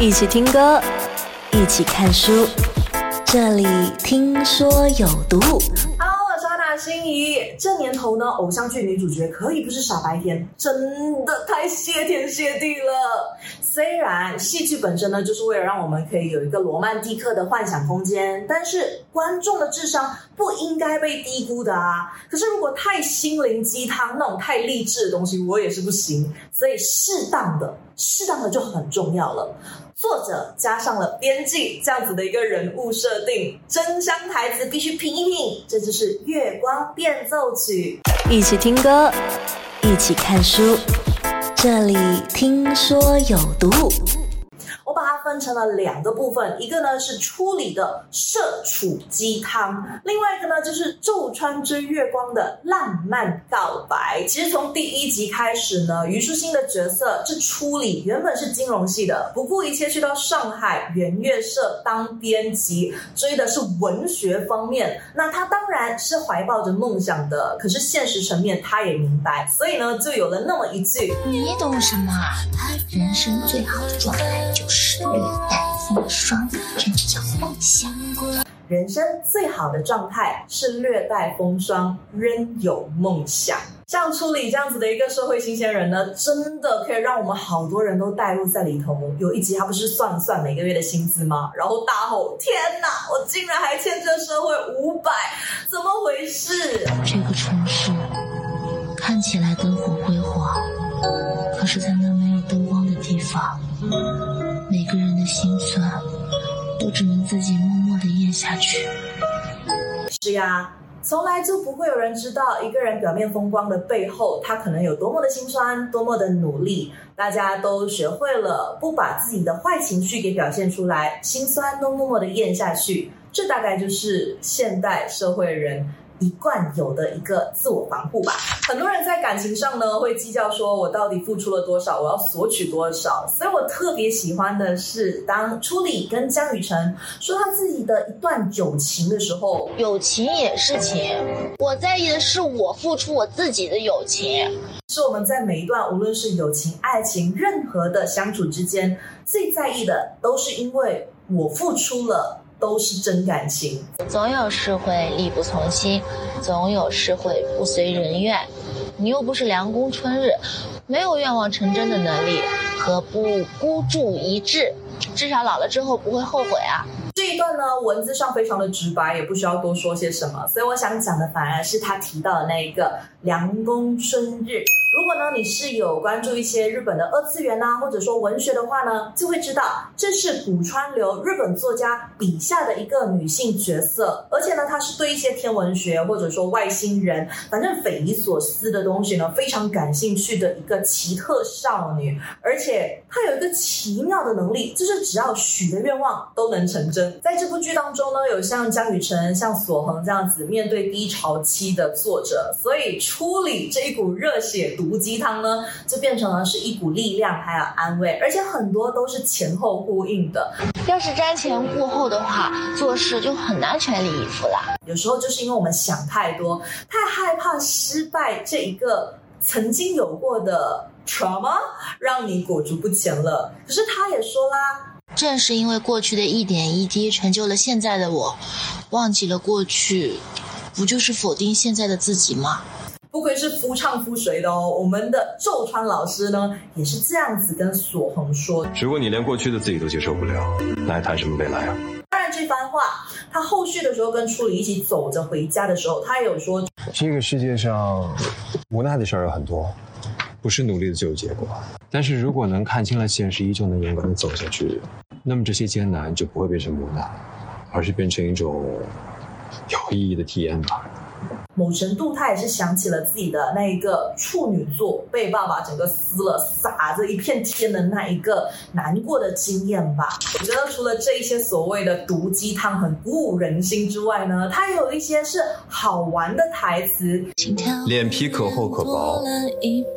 一起听歌，一起看书，这里听说有毒。好我是阿达心怡。这年头呢，偶像剧女主角可以不是傻白甜，真的太谢天谢地了。虽然戏剧本身呢，就是为了让我们可以有一个罗曼蒂克的幻想空间，但是观众的智商不应该被低估的啊。可是如果太心灵鸡汤那种太励志的东西，我也是不行。所以适当的，适当的就很重要了。作者加上了编辑这样子的一个人物设定，真香台词必须品一品。这就是《月光变奏曲》，一起听歌，一起看书。这里听说有毒。分成了两个部分，一个呢是初里的社畜鸡汤，另外一个呢就是昼川追月光的浪漫告白。其实从第一集开始呢，虞书欣的角色这初里原本是金融系的，不顾一切去到上海圆月社当编辑，追的是文学方面。那他当然是怀抱着梦想的，可是现实层面他也明白，所以呢就有了那么一句：你懂什么？人生最好的状态就是。略带风霜，这叫梦想。人生最好的状态是略带风霜，仍有梦想。像初里这样子的一个社会新鲜人呢，真的可以让我们好多人都带入在里头。有一集他不是算了算每个月的薪资吗？然后大吼：“天哪，我竟然还欠这社会五百，怎么回事？”这个城市看起来灯火辉煌，可是，在那没有灯光的地方。的心酸，都只能自己默默的咽下去。是呀，从来就不会有人知道一个人表面风光的背后，他可能有多么的心酸，多么的努力。大家都学会了不把自己的坏情绪给表现出来，心酸都默默的咽下去。这大概就是现代社会人。一贯有的一个自我防护吧。很多人在感情上呢，会计较说我到底付出了多少，我要索取多少。所以我特别喜欢的是，当初里跟江雨晨说他自己的一段友情的时候，友情也是情，我在意的是我付出我自己的友情。是我们在每一段无论是友情、爱情，任何的相处之间，最在意的都是因为我付出了。都是真感情，总有事会力不从心，总有事会不随人愿。你又不是凉宫春日，没有愿望成真的能力，何不孤注一掷？至少老了之后不会后悔啊。这一段呢，文字上非常的直白，也不需要多说些什么，所以我想讲的反而是他提到的那一个凉宫春日。如果呢，你是有关注一些日本的二次元呐，或者说文学的话呢，就会知道这是古川流日本作家笔下的一个女性角色，而且呢，她是对一些天文学或者说外星人，反正匪夷所思的东西呢，非常感兴趣的一个奇特少女，而且她有一个奇妙的能力，就是只要许的愿望都能成真。在这部剧当中呢，有像江雨晨、像索恒这样子面对低潮期的作者，所以处理这一股热血。毒鸡汤呢，就变成了是一股力量，还有安慰，而且很多都是前后呼应的。要是瞻前顾后的话，做事就很难全力以赴啦。有时候就是因为我们想太多，太害怕失败这一个曾经有过的 trauma，让你裹足不前了。可是他也说啦，正是因为过去的一点一滴，成就了现在的我。忘记了过去，不就是否定现在的自己吗？不愧是夫唱妇随的哦，我们的昼川老师呢也是这样子跟索恒说：如果你连过去的自己都接受不了，那还谈什么未来啊？当然，这番话他后续的时候跟初里一起走着回家的时候，他也有说：这个世界上无奈的事儿有很多，不是努力的就有结果。但是如果能看清了现实，依旧能勇敢的走下去，那么这些艰难就不会变成无奈，而是变成一种有意义的体验吧。某程度，他也是想起了自己的那一个处女座被爸爸整个撕了，撒着一片天的那一个难过的经验吧。我觉得除了这一些所谓的毒鸡汤很鼓舞人心之外呢，它有一些是好玩的台词。脸皮可厚可薄，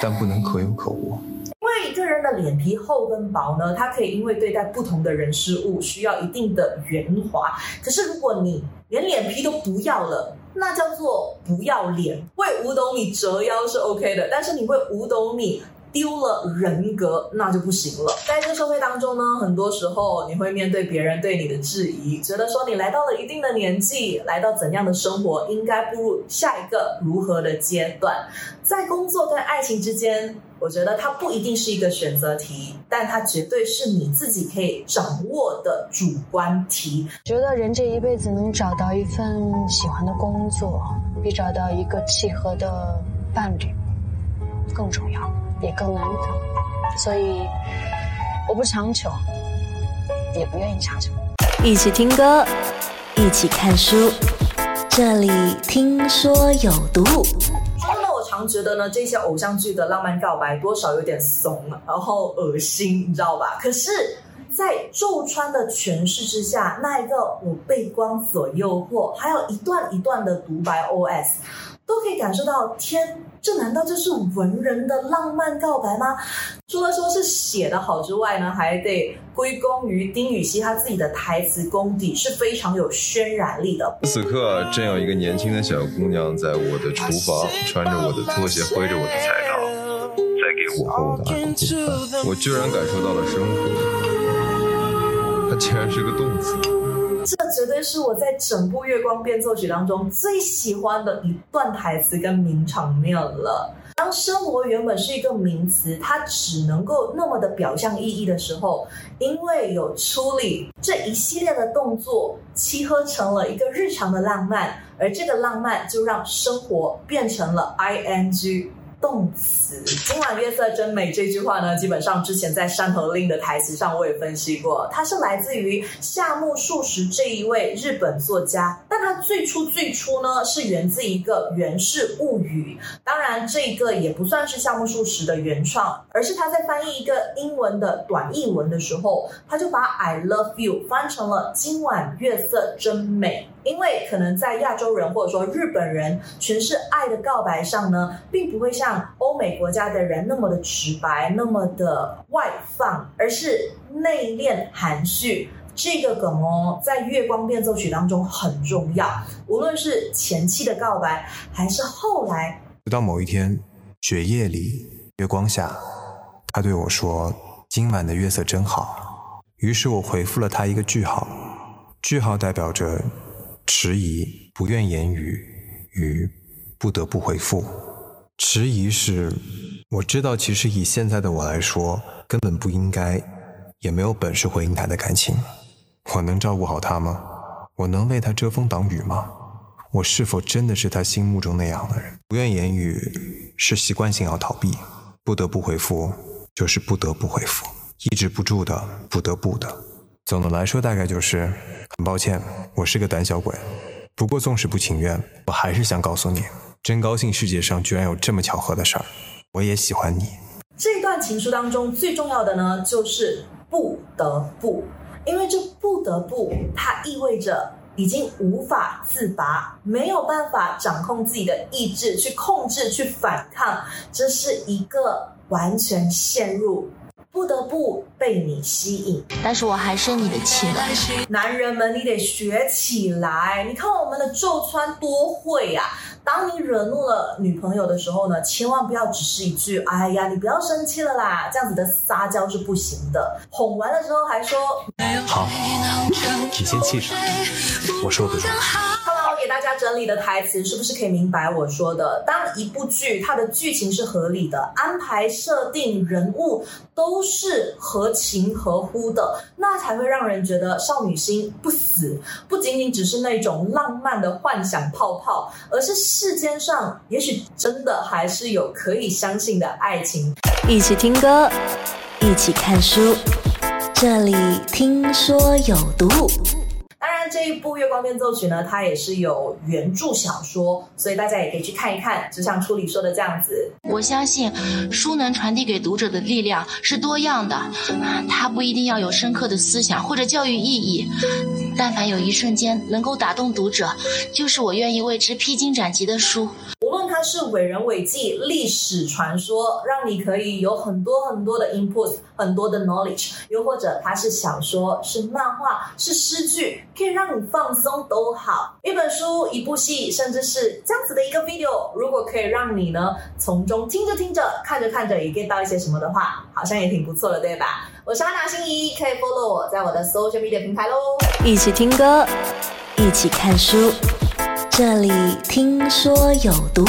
但不能可有可无。因为一个人的脸皮厚跟薄呢，他可以因为对待不同的人事物需要一定的圆滑。可是如果你连脸皮都不要了，那叫做不要脸。为五斗米折腰是 OK 的，但是你为五斗米丢了人格，那就不行了。在这社会当中呢，很多时候你会面对别人对你的质疑，觉得说你来到了一定的年纪，来到怎样的生活，应该步入下一个如何的阶段。在工作跟爱情之间，我觉得它不一定是一个选择题，但它绝对是你自己可以掌握的主观题。觉得人这一辈子能找到一份喜欢的工作，比找到一个契合的伴侣更重要。也更难得，所以我不强求，也不愿意强求。一起听歌，一起看书，这里听说有毒。说呢，我常觉得呢，这些偶像剧的浪漫告白多少有点怂，然后恶心，你知道吧？可是，在周川的诠释之下，那一个我被光所诱惑，还有一段一段的独白 OS。都可以感受到，天，这难道就是文人的浪漫告白吗？除了说是写的好之外呢，还得归功于丁禹兮他自己的台词功底是非常有渲染力的。此刻，正有一个年轻的小姑娘在我的厨房，穿着我的拖鞋，挥着我的菜刀，在给我和我的爱人做饭。我居然感受到了生活，它竟然是个动词。这绝对是我在整部《月光变奏曲》当中最喜欢的一段台词跟名场面了。当生活原本是一个名词，它只能够那么的表象意义的时候，因为有处理这一系列的动作，契合成了一个日常的浪漫，而这个浪漫就让生活变成了 I N G。动词“今晚月色真美”这句话呢，基本上之前在《山河令》的台词上我也分析过，它是来自于夏目漱石这一位日本作家。但它最初最初呢，是源自一个《源氏物语》。当然，这个也不算是夏目漱石的原创，而是他在翻译一个英文的短译文的时候，他就把 “I love you” 翻成了“今晚月色真美”。因为可能在亚洲人或者说日本人诠释爱的告白上呢，并不会像像欧美国家的人那么的直白，那么的外放，而是内敛含蓄。这个梗哦，在《月光变奏曲》当中很重要。无论是前期的告白，还是后来，直到某一天，雪夜里，月光下，他对我说：“今晚的月色真好。”于是我回复了他一个句号，句号代表着。迟疑，不愿言语，与不得不回复。迟疑是，我知道，其实以现在的我来说，根本不应该，也没有本事回应他的感情。我能照顾好他吗？我能为他遮风挡雨吗？我是否真的是他心目中那样的人？不愿言语是习惯性要逃避，不得不回复就是不得不回复，抑制不住的，不得不的。总的来说，大概就是很抱歉，我是个胆小鬼。不过，纵使不情愿，我还是想告诉你，真高兴世界上居然有这么巧合的事儿。我也喜欢你。这段情书当中最重要的呢，就是不得不，因为这不得不，它意味着已经无法自拔，没有办法掌控自己的意志去控制、去反抗，这是一个完全陷入。不得不被你吸引，但是我还是你的妻了。男人们，你得学起来。你看我们的周川多会呀！当你惹怒了女朋友的时候呢，千万不要只是一句“哎呀，你不要生气了啦”，这样子的撒娇是不行的。哄完了之后还说：“好，你先气着，我受得住。”大家整理的台词是不是可以明白我说的？当一部剧它的剧情是合理的，安排设定人物都是合情合乎的，那才会让人觉得少女心不死，不仅仅只是那种浪漫的幻想泡泡，而是世间上也许真的还是有可以相信的爱情。一起听歌，一起看书，这里听说有毒。这一部《月光变奏曲》呢，它也是有原著小说，所以大家也可以去看一看。就像初里说的这样子，我相信书能传递给读者的力量是多样的，它不一定要有深刻的思想或者教育意义，但凡有一瞬间能够打动读者，就是我愿意为之披荆斩棘的书。它是伟人伟记、历史传说，让你可以有很多很多的 input，很多的 knowledge；又或者它是小说、是漫画、是诗句，可以让你放松都好。一本书、一部戏，甚至是这样子的一个 video，如果可以让你呢从中听着听着、看着看着也 get 到一些什么的话，好像也挺不错的，对吧？我是安娜心怡，可以 follow 我在我的 social media 平台喽。一起听歌，一起看书，这里听说有毒。